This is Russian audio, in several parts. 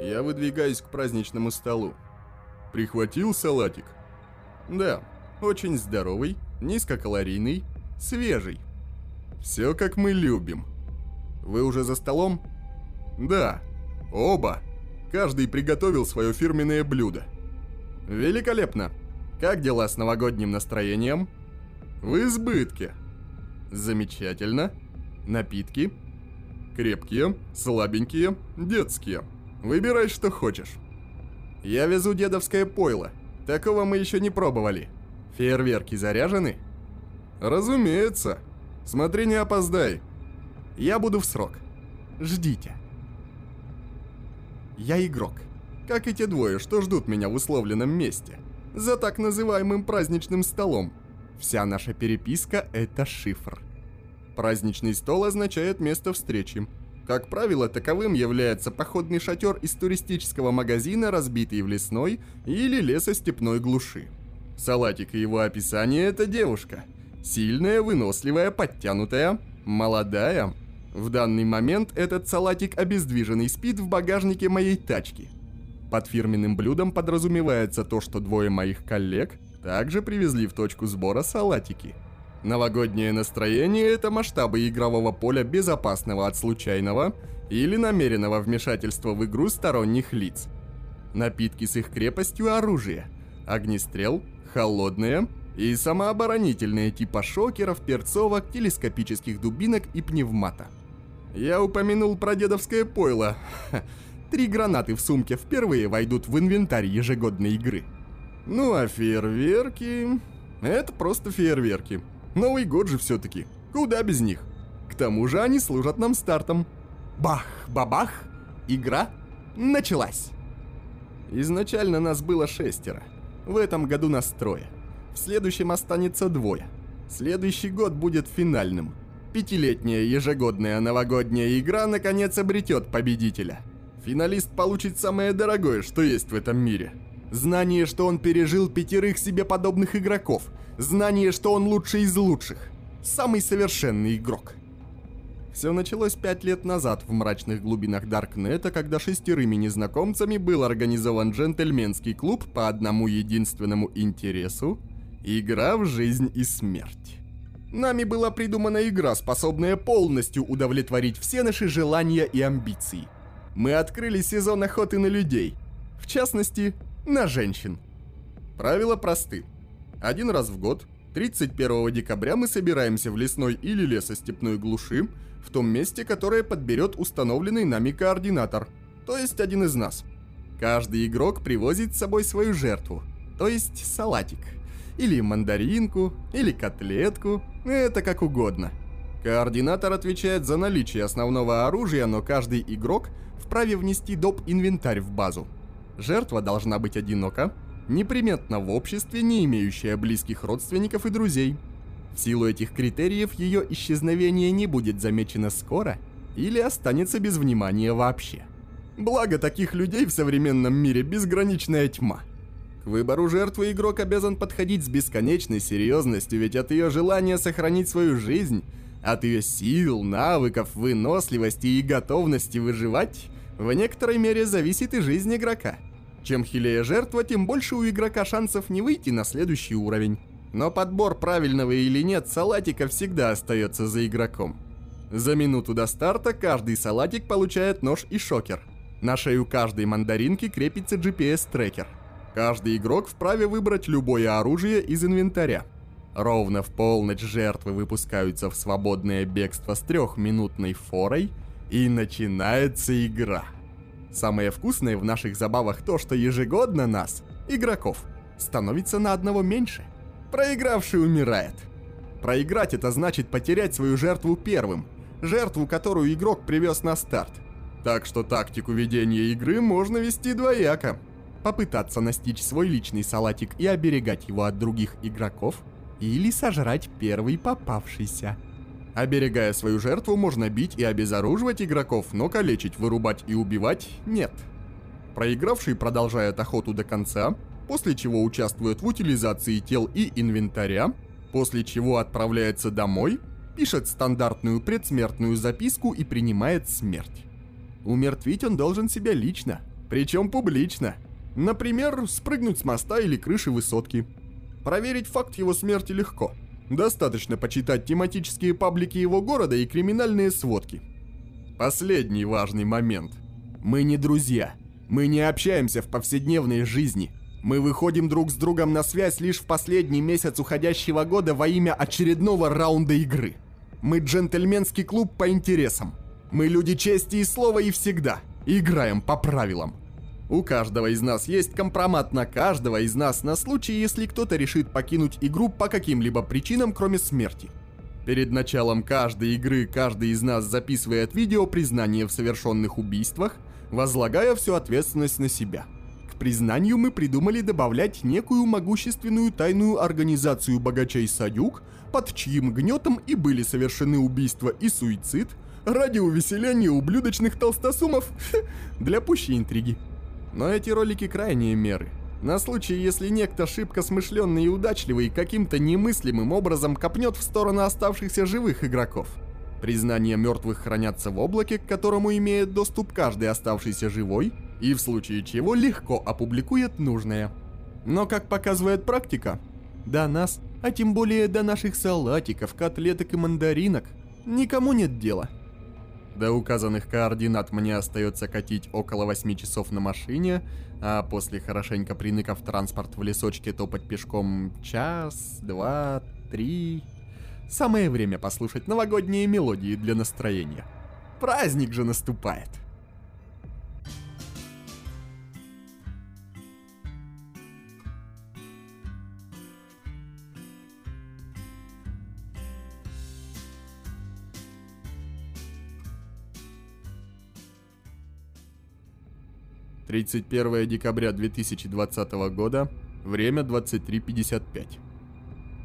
Я выдвигаюсь к праздничному столу. Прихватил салатик? Да, очень здоровый, низкокалорийный, свежий. Все как мы любим. Вы уже за столом? Да, оба. Каждый приготовил свое фирменное блюдо. Великолепно. Как дела с новогодним настроением? В избытке. Замечательно. Напитки? Крепкие, слабенькие, детские. Выбирай, что хочешь. Я везу дедовское пойло. Такого мы еще не пробовали. Фейерверки заряжены? Разумеется. Смотри, не опоздай. Я буду в срок. Ждите. Я игрок. Как и те двое, что ждут меня в условленном месте. За так называемым праздничным столом. Вся наша переписка – это шифр. Праздничный стол означает место встречи. Как правило, таковым является походный шатер из туристического магазина, разбитый в лесной или лесостепной глуши. Салатик и его описание – это девушка. Сильная, выносливая, подтянутая, молодая. В данный момент этот салатик обездвиженный спит в багажнике моей тачки. Под фирменным блюдом подразумевается то, что двое моих коллег также привезли в точку сбора салатики – Новогоднее настроение – это масштабы игрового поля безопасного от случайного или намеренного вмешательства в игру сторонних лиц. Напитки с их крепостью оружия, огнестрел, холодные и самооборонительные типа шокеров, перцовок, телескопических дубинок и пневмата. Я упомянул про дедовское пойло. Три гранаты в сумке впервые войдут в инвентарь ежегодной игры. Ну а фейерверки... Это просто фейерверки. Новый год же все-таки. Куда без них? К тому же они служат нам стартом. Бах, бабах, игра началась. Изначально нас было шестеро. В этом году нас трое. В следующем останется двое. Следующий год будет финальным. Пятилетняя ежегодная новогодняя игра наконец обретет победителя. Финалист получит самое дорогое, что есть в этом мире – Знание, что он пережил пятерых себе подобных игроков. Знание, что он лучший из лучших. Самый совершенный игрок. Все началось пять лет назад в мрачных глубинах Даркнета, когда шестерыми незнакомцами был организован джентльменский клуб по одному единственному интересу – игра в жизнь и смерть. Нами была придумана игра, способная полностью удовлетворить все наши желания и амбиции. Мы открыли сезон охоты на людей. В частности, на женщин. Правила просты. Один раз в год, 31 декабря мы собираемся в лесной или лесостепной глуши, в том месте, которое подберет установленный нами координатор, то есть один из нас. Каждый игрок привозит с собой свою жертву, то есть салатик, или мандаринку, или котлетку, это как угодно. Координатор отвечает за наличие основного оружия, но каждый игрок вправе внести доп. инвентарь в базу. Жертва должна быть одинока, неприметна в обществе, не имеющая близких родственников и друзей. В силу этих критериев ее исчезновение не будет замечено скоро или останется без внимания вообще. Благо таких людей в современном мире безграничная тьма. К выбору жертвы игрок обязан подходить с бесконечной серьезностью, ведь от ее желания сохранить свою жизнь, от ее сил, навыков, выносливости и готовности выживать – в некоторой мере зависит и жизнь игрока. Чем хилее жертва, тем больше у игрока шансов не выйти на следующий уровень. Но подбор правильного или нет салатика всегда остается за игроком. За минуту до старта каждый салатик получает нож и шокер. На шею каждой мандаринки крепится GPS-трекер. Каждый игрок вправе выбрать любое оружие из инвентаря. Ровно в полночь жертвы выпускаются в свободное бегство с трехминутной форой – и начинается игра. Самое вкусное в наших забавах то, что ежегодно нас, игроков, становится на одного меньше. Проигравший умирает. Проиграть это значит потерять свою жертву первым, жертву, которую игрок привез на старт. Так что тактику ведения игры можно вести двояко. Попытаться настичь свой личный салатик и оберегать его от других игроков, или сожрать первый попавшийся. Оберегая свою жертву, можно бить и обезоруживать игроков, но калечить, вырубать и убивать нет. Проигравший продолжает охоту до конца, после чего участвует в утилизации тел и инвентаря, после чего отправляется домой, пишет стандартную предсмертную записку и принимает смерть. Умертвить он должен себя лично, причем публично. Например, спрыгнуть с моста или крыши высотки. Проверить факт его смерти легко. Достаточно почитать тематические паблики его города и криминальные сводки. Последний важный момент. Мы не друзья. Мы не общаемся в повседневной жизни. Мы выходим друг с другом на связь лишь в последний месяц уходящего года во имя очередного раунда игры. Мы джентльменский клуб по интересам. Мы люди чести и слова и всегда. Играем по правилам. У каждого из нас есть компромат на каждого из нас на случай, если кто-то решит покинуть игру по каким-либо причинам, кроме смерти. Перед началом каждой игры каждый из нас записывает видео признания в совершенных убийствах, возлагая всю ответственность на себя. К признанию мы придумали добавлять некую могущественную тайную организацию богачей Садюк, под чьим гнетом и были совершены убийства и суицид, ради увеселения ублюдочных толстосумов для пущей интриги. Но эти ролики крайние меры. На случай, если некто шибко смышленный и удачливый каким-то немыслимым образом копнет в сторону оставшихся живых игроков. Признания мертвых хранятся в облаке, к которому имеет доступ каждый оставшийся живой, и в случае чего легко опубликует нужное. Но как показывает практика, до нас, а тем более до наших салатиков, котлеток и мандаринок, никому нет дела. До указанных координат мне остается катить около 8 часов на машине, а после хорошенько приныков транспорт в лесочке топать пешком час, два, три. Самое время послушать новогодние мелодии для настроения. Праздник же наступает. 31 декабря 2020 года, время 23.55.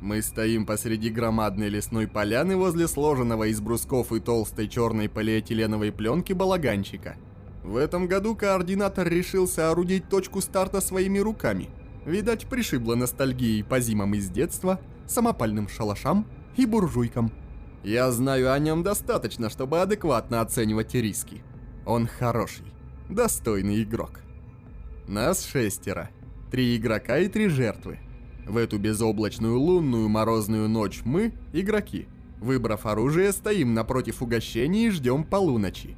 Мы стоим посреди громадной лесной поляны возле сложенного из брусков и толстой черной полиэтиленовой пленки балаганчика. В этом году координатор решил соорудить точку старта своими руками. Видать, пришибло ностальгией по зимам из детства, самопальным шалашам и буржуйкам. Я знаю о нем достаточно, чтобы адекватно оценивать риски. Он хороший достойный игрок. Нас шестеро. Три игрока и три жертвы. В эту безоблачную лунную морозную ночь мы, игроки, выбрав оружие, стоим напротив угощений и ждем полуночи.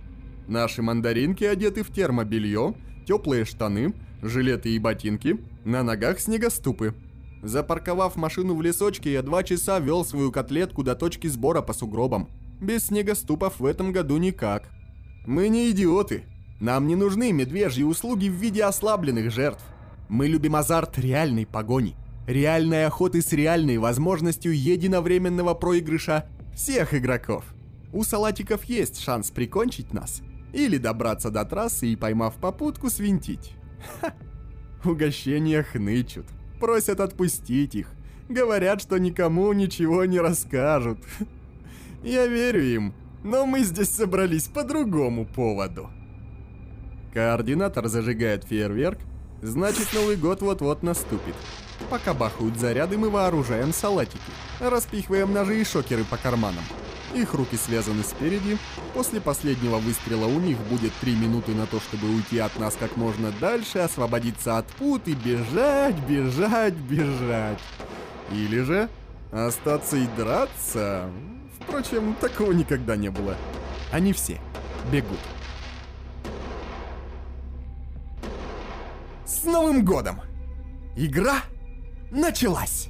Наши мандаринки одеты в термобелье, теплые штаны, жилеты и ботинки, на ногах снегоступы. Запарковав машину в лесочке, я два часа вел свою котлетку до точки сбора по сугробам. Без снегоступов в этом году никак. Мы не идиоты, нам не нужны медвежьи услуги в виде ослабленных жертв. Мы любим азарт реальной погони, реальной охоты с реальной возможностью единовременного проигрыша всех игроков. У салатиков есть шанс прикончить нас или добраться до трассы и, поймав попутку, свинтить. Ха. Угощения хнычут, просят отпустить их, говорят, что никому ничего не расскажут. Я верю им, но мы здесь собрались по другому поводу. Координатор зажигает фейерверк, значит Новый год вот-вот наступит. Пока бахают заряды, мы вооружаем салатики, распихиваем ножи и шокеры по карманам. Их руки связаны спереди, после последнего выстрела у них будет 3 минуты на то, чтобы уйти от нас как можно дальше, освободиться от пут и бежать, бежать, бежать. Или же остаться и драться. Впрочем, такого никогда не было. Они все бегут. С Новым годом! Игра началась!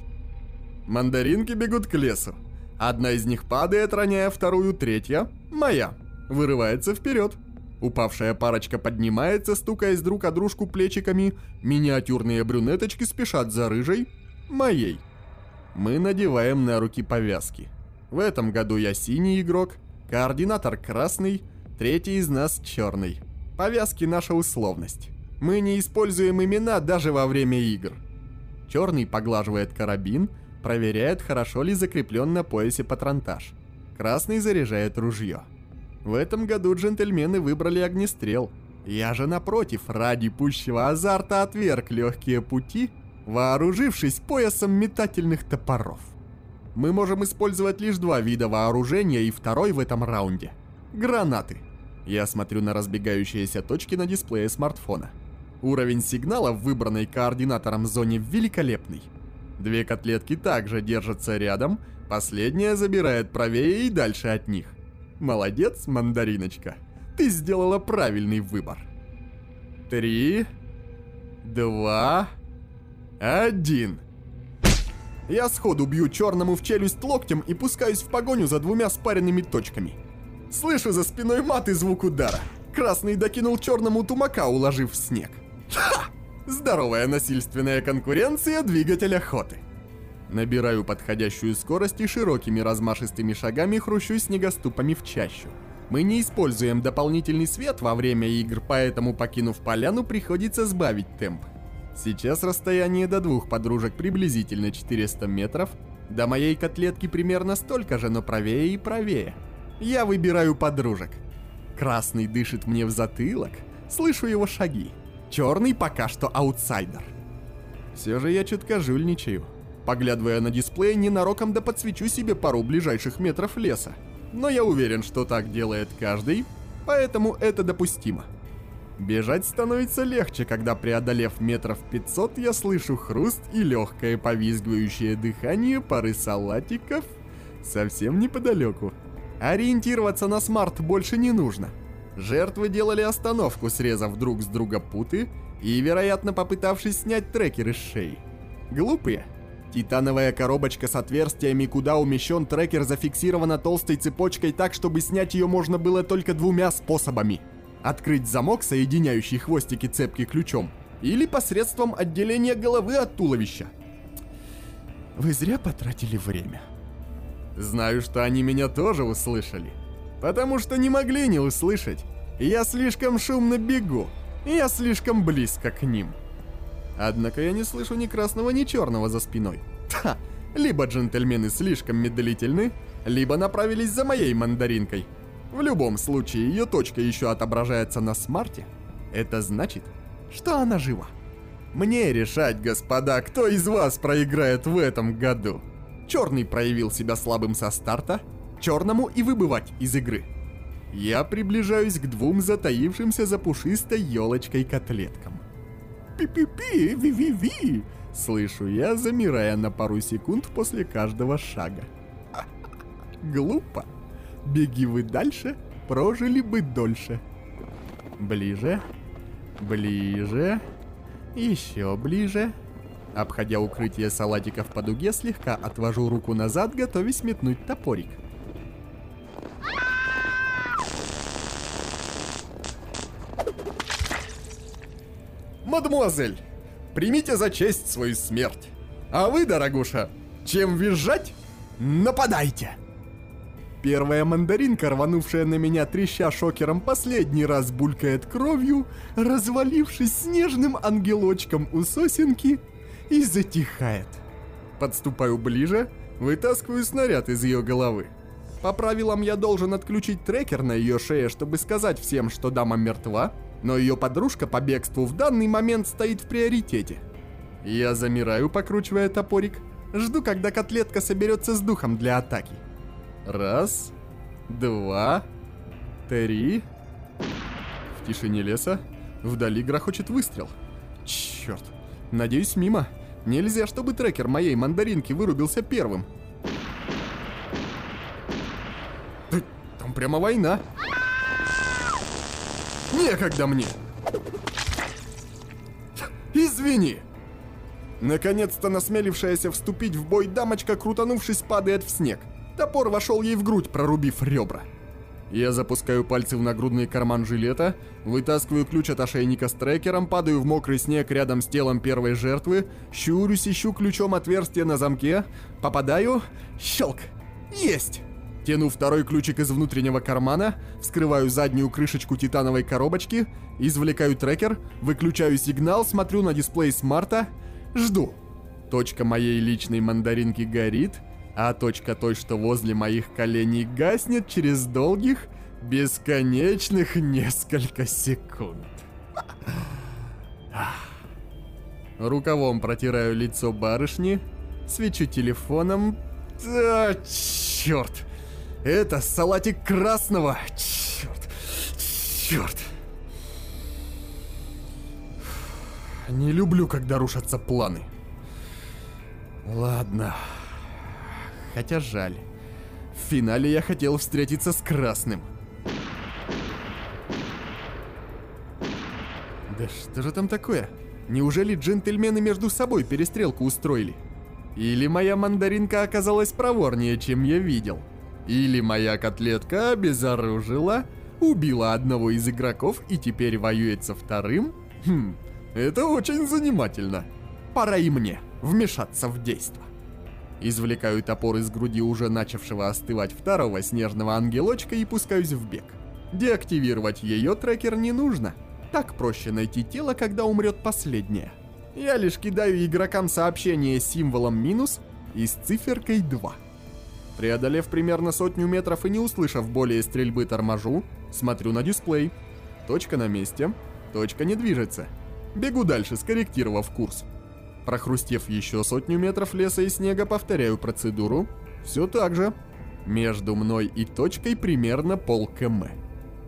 Мандаринки бегут к лесу. Одна из них падает, роняя вторую, третья, моя, вырывается вперед. Упавшая парочка поднимается, стукаясь друг о дружку плечиками. Миниатюрные брюнеточки спешат за рыжей, моей. Мы надеваем на руки повязки. В этом году я синий игрок, координатор красный, третий из нас черный. Повязки наша условность. Мы не используем имена даже во время игр. Черный поглаживает карабин, проверяет, хорошо ли закреплен на поясе патронтаж. Красный заряжает ружье. В этом году джентльмены выбрали огнестрел. Я же напротив, ради пущего азарта отверг легкие пути, вооружившись поясом метательных топоров. Мы можем использовать лишь два вида вооружения и второй в этом раунде. Гранаты. Я смотрю на разбегающиеся точки на дисплее смартфона. Уровень сигнала в выбранной координатором зоне великолепный. Две котлетки также держатся рядом, последняя забирает правее и дальше от них. Молодец, мандариночка. Ты сделала правильный выбор. Три, два, один. Я сходу бью черному в челюсть локтем и пускаюсь в погоню за двумя спаренными точками. Слышу за спиной мат и звук удара. Красный докинул черному тумака, уложив в снег. Здоровая насильственная конкуренция двигатель охоты. Набираю подходящую скорость и широкими размашистыми шагами хрущу снегоступами в чащу. Мы не используем дополнительный свет во время игр, поэтому, покинув поляну, приходится сбавить темп. Сейчас расстояние до двух подружек приблизительно 400 метров, до моей котлетки примерно столько же, но правее и правее. Я выбираю подружек. Красный дышит мне в затылок, слышу его шаги. Черный пока что аутсайдер. Все же я чутка жульничаю. Поглядывая на дисплей, ненароком да подсвечу себе пару ближайших метров леса. Но я уверен, что так делает каждый, поэтому это допустимо. Бежать становится легче, когда преодолев метров 500, я слышу хруст и легкое повизгивающее дыхание пары салатиков совсем неподалеку. Ориентироваться на smart больше не нужно. Жертвы делали остановку, срезав друг с друга путы и, вероятно, попытавшись снять трекер из шеи. Глупые. Титановая коробочка с отверстиями, куда умещен трекер, зафиксирована толстой цепочкой так, чтобы снять ее можно было только двумя способами – Открыть замок, соединяющий хвостики цепки ключом, или посредством отделения головы от туловища. Вы зря потратили время. Знаю, что они меня тоже услышали. Потому что не могли не услышать. Я слишком шумно бегу. Я слишком близко к ним. Однако я не слышу ни красного, ни черного за спиной. Ха! Либо джентльмены слишком медлительны, либо направились за моей мандаринкой – в любом случае, ее точка еще отображается на смарте. Это значит, что она жива. Мне решать, господа, кто из вас проиграет в этом году. Черный проявил себя слабым со старта, черному и выбывать из игры. Я приближаюсь к двум затаившимся за пушистой елочкой котлеткам. Пи-пи-пи, ви-ви-ви, слышу я, замирая на пару секунд после каждого шага. Глупо. Беги вы дальше, прожили бы дольше. Ближе, ближе, еще ближе. Обходя укрытие салатиков по дуге, слегка отвожу руку назад, готовясь метнуть топорик. Мадемуазель, примите за честь свою смерть. А вы, дорогуша, чем визжать, нападайте! Первая мандаринка, рванувшая на меня треща шокером, последний раз булькает кровью, развалившись снежным ангелочком у сосенки, и затихает. Подступаю ближе, вытаскиваю снаряд из ее головы. По правилам я должен отключить трекер на ее шее, чтобы сказать всем, что дама мертва, но ее подружка по бегству в данный момент стоит в приоритете. Я замираю, покручивая топорик, жду, когда котлетка соберется с духом для атаки. Раз, два, три. В тишине леса вдали грохочет выстрел. Черт, надеюсь мимо. Нельзя, чтобы трекер моей мандаринки вырубился первым. Там прямо война. Некогда мне. Извини. Наконец-то насмелившаяся вступить в бой дамочка, крутанувшись, падает в снег. Топор вошел ей в грудь, прорубив ребра. Я запускаю пальцы в нагрудный карман жилета, вытаскиваю ключ от ошейника с трекером, падаю в мокрый снег рядом с телом первой жертвы, щурюсь, ищу ключом отверстие на замке, попадаю, щелк, есть! Тяну второй ключик из внутреннего кармана, вскрываю заднюю крышечку титановой коробочки, извлекаю трекер, выключаю сигнал, смотрю на дисплей смарта, жду. Точка моей личной мандаринки горит, а точка той, что возле моих коленей гаснет через долгих, бесконечных несколько секунд. Рукавом протираю лицо барышни, свечу телефоном. А, черт! Это салатик красного! Черт! Черт! Не люблю, когда рушатся планы. Ладно. Хотя жаль. В финале я хотел встретиться с Красным. Да что же там такое? Неужели джентльмены между собой перестрелку устроили? Или моя мандаринка оказалась проворнее, чем я видел? Или моя котлетка обезоружила, убила одного из игроков и теперь воюет со вторым? Хм, это очень занимательно. Пора и мне вмешаться в действо. Извлекаю топор из груди уже начавшего остывать второго снежного ангелочка и пускаюсь в бег. Деактивировать ее трекер не нужно. Так проще найти тело, когда умрет последнее. Я лишь кидаю игрокам сообщение с символом минус и с циферкой 2. Преодолев примерно сотню метров и не услышав более стрельбы торможу, смотрю на дисплей. Точка на месте, точка не движется. Бегу дальше, скорректировав курс. Прохрустев еще сотню метров леса и снега, повторяю процедуру. Все так же. Между мной и точкой примерно пол км.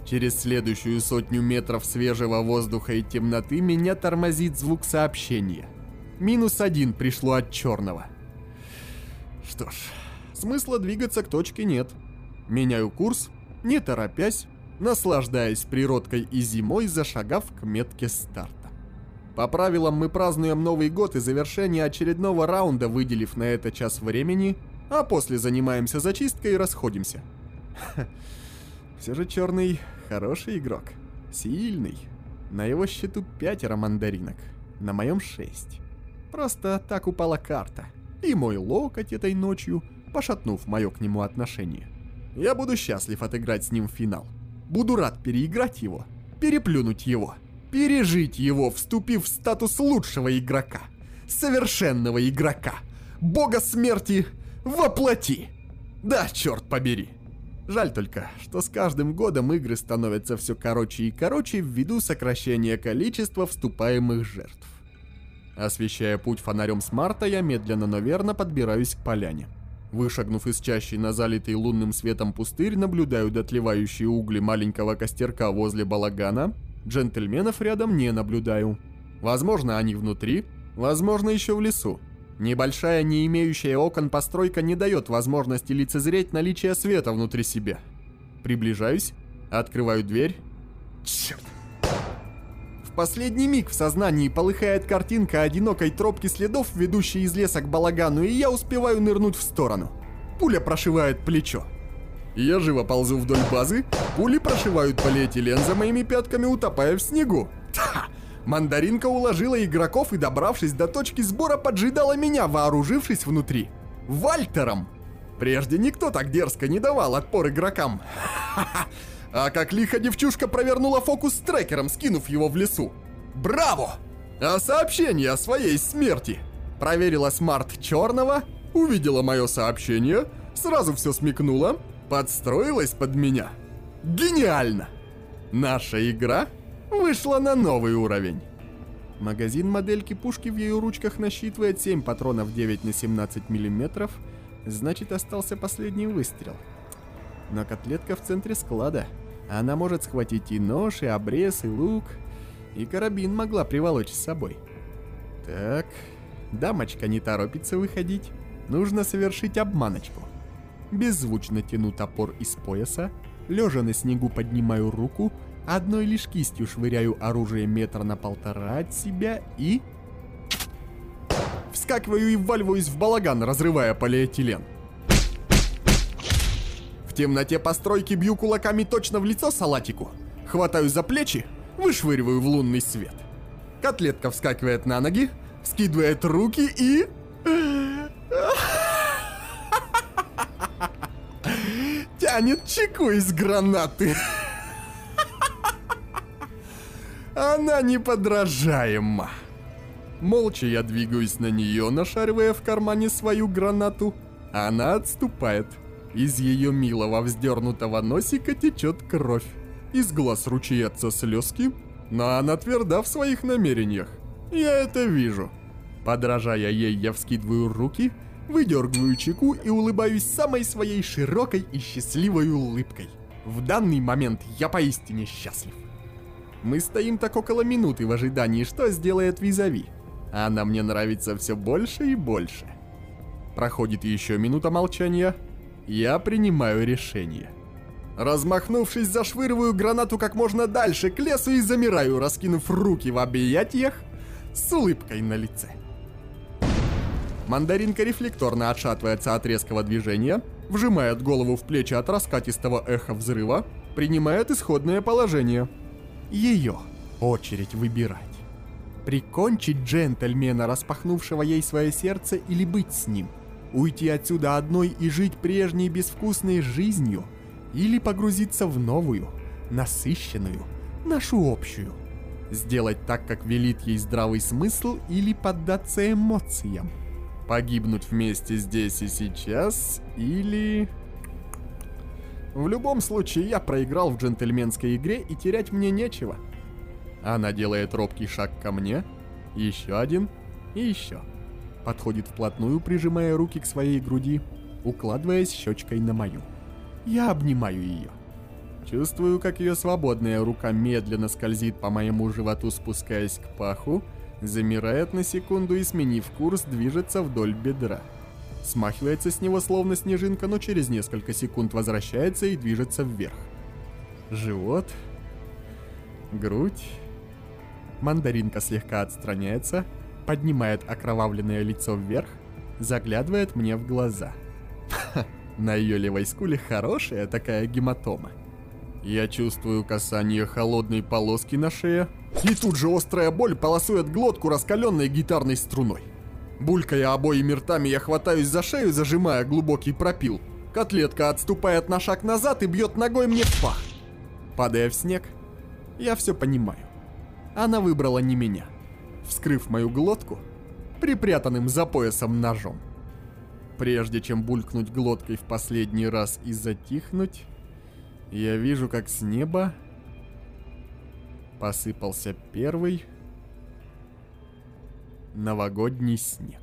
Через следующую сотню метров свежего воздуха и темноты меня тормозит звук сообщения. Минус один пришло от черного. Что ж, смысла двигаться к точке нет. Меняю курс, не торопясь, наслаждаясь природкой и зимой, зашагав к метке старта. По правилам мы празднуем Новый год и завершение очередного раунда, выделив на это час времени, а после занимаемся зачисткой и расходимся. Все же Черный хороший игрок. Сильный. На его счету пятеро мандаринок. На моем шесть. Просто так упала карта. И мой локоть этой ночью, пошатнув мое к нему отношение. Я буду счастлив отыграть с ним финал. Буду рад переиграть его, переплюнуть его пережить его, вступив в статус лучшего игрока, совершенного игрока, бога смерти воплоти. Да, черт побери. Жаль только, что с каждым годом игры становятся все короче и короче ввиду сокращения количества вступаемых жертв. Освещая путь фонарем смарта, я медленно, но верно подбираюсь к поляне. Вышагнув из чащи на залитый лунным светом пустырь, наблюдаю дотлевающие угли маленького костерка возле балагана Джентльменов рядом не наблюдаю. Возможно, они внутри, возможно, еще в лесу. Небольшая, не имеющая окон постройка не дает возможности лицезреть наличие света внутри себя. Приближаюсь, открываю дверь. Черт! Последний миг в сознании полыхает картинка одинокой тропки следов, ведущей из леса к балагану, и я успеваю нырнуть в сторону. Пуля прошивает плечо. Я живо ползу вдоль базы, пули прошивают полиэтилен за моими пятками, утопая в снегу. Та! Мандаринка уложила игроков и, добравшись до точки сбора, поджидала меня, вооружившись внутри. Вальтером! Прежде никто так дерзко не давал отпор игрокам. А как лихо девчушка провернула фокус с трекером, скинув его в лесу. Браво! А сообщение о своей смерти? Проверила смарт черного, увидела мое сообщение, сразу все смекнула, подстроилась под меня. Гениально! Наша игра вышла на новый уровень. Магазин модельки пушки в ее ручках насчитывает 7 патронов 9 на 17 мм, значит остался последний выстрел. Но котлетка в центре склада. Она может схватить и нож, и обрез, и лук, и карабин могла приволочь с собой. Так, дамочка не торопится выходить. Нужно совершить обманочку беззвучно тяну топор из пояса, лежа на снегу поднимаю руку, одной лишь кистью швыряю оружие метра на полтора от себя и... Вскакиваю и вваливаюсь в балаган, разрывая полиэтилен. В темноте постройки бью кулаками точно в лицо салатику, хватаю за плечи, вышвыриваю в лунный свет. Котлетка вскакивает на ноги, скидывает руки и... тянет чеку из гранаты. Она неподражаема. Молча я двигаюсь на нее, нашаривая в кармане свою гранату. Она отступает. Из ее милого вздернутого носика течет кровь. Из глаз ручьятся слезки, но она тверда в своих намерениях. Я это вижу. Подражая ей, я вскидываю руки выдергиваю чеку и улыбаюсь самой своей широкой и счастливой улыбкой. В данный момент я поистине счастлив. Мы стоим так около минуты в ожидании, что сделает визави. Она мне нравится все больше и больше. Проходит еще минута молчания. Я принимаю решение. Размахнувшись, зашвыриваю гранату как можно дальше к лесу и замираю, раскинув руки в объятиях с улыбкой на лице. Мандаринка рефлекторно отшатывается от резкого движения, вжимает голову в плечи от раскатистого эха взрыва, принимает исходное положение. Ее очередь выбирать. Прикончить джентльмена, распахнувшего ей свое сердце, или быть с ним? Уйти отсюда одной и жить прежней безвкусной жизнью? Или погрузиться в новую, насыщенную, нашу общую? Сделать так, как велит ей здравый смысл, или поддаться эмоциям? Погибнуть вместе здесь и сейчас, или... В любом случае, я проиграл в джентльменской игре и терять мне нечего. Она делает робкий шаг ко мне, еще один и еще. Подходит вплотную, прижимая руки к своей груди, укладываясь щечкой на мою. Я обнимаю ее. Чувствую, как ее свободная рука медленно скользит по моему животу, спускаясь к паху, замирает на секунду и, сменив курс, движется вдоль бедра. Смахивается с него словно снежинка, но через несколько секунд возвращается и движется вверх. Живот, грудь. Мандаринка слегка отстраняется, поднимает окровавленное лицо вверх, заглядывает мне в глаза. на ее левой скуле хорошая такая гематома. Я чувствую касание холодной полоски на шее, и тут же острая боль полосует глотку раскаленной гитарной струной. Булькая обоими ртами, я хватаюсь за шею, зажимая глубокий пропил. Котлетка отступает на шаг назад и бьет ногой мне в пах. Падая в снег, я все понимаю. Она выбрала не меня, вскрыв мою глотку припрятанным за поясом ножом. Прежде чем булькнуть глоткой в последний раз и затихнуть, я вижу, как с неба посыпался первый новогодний снег.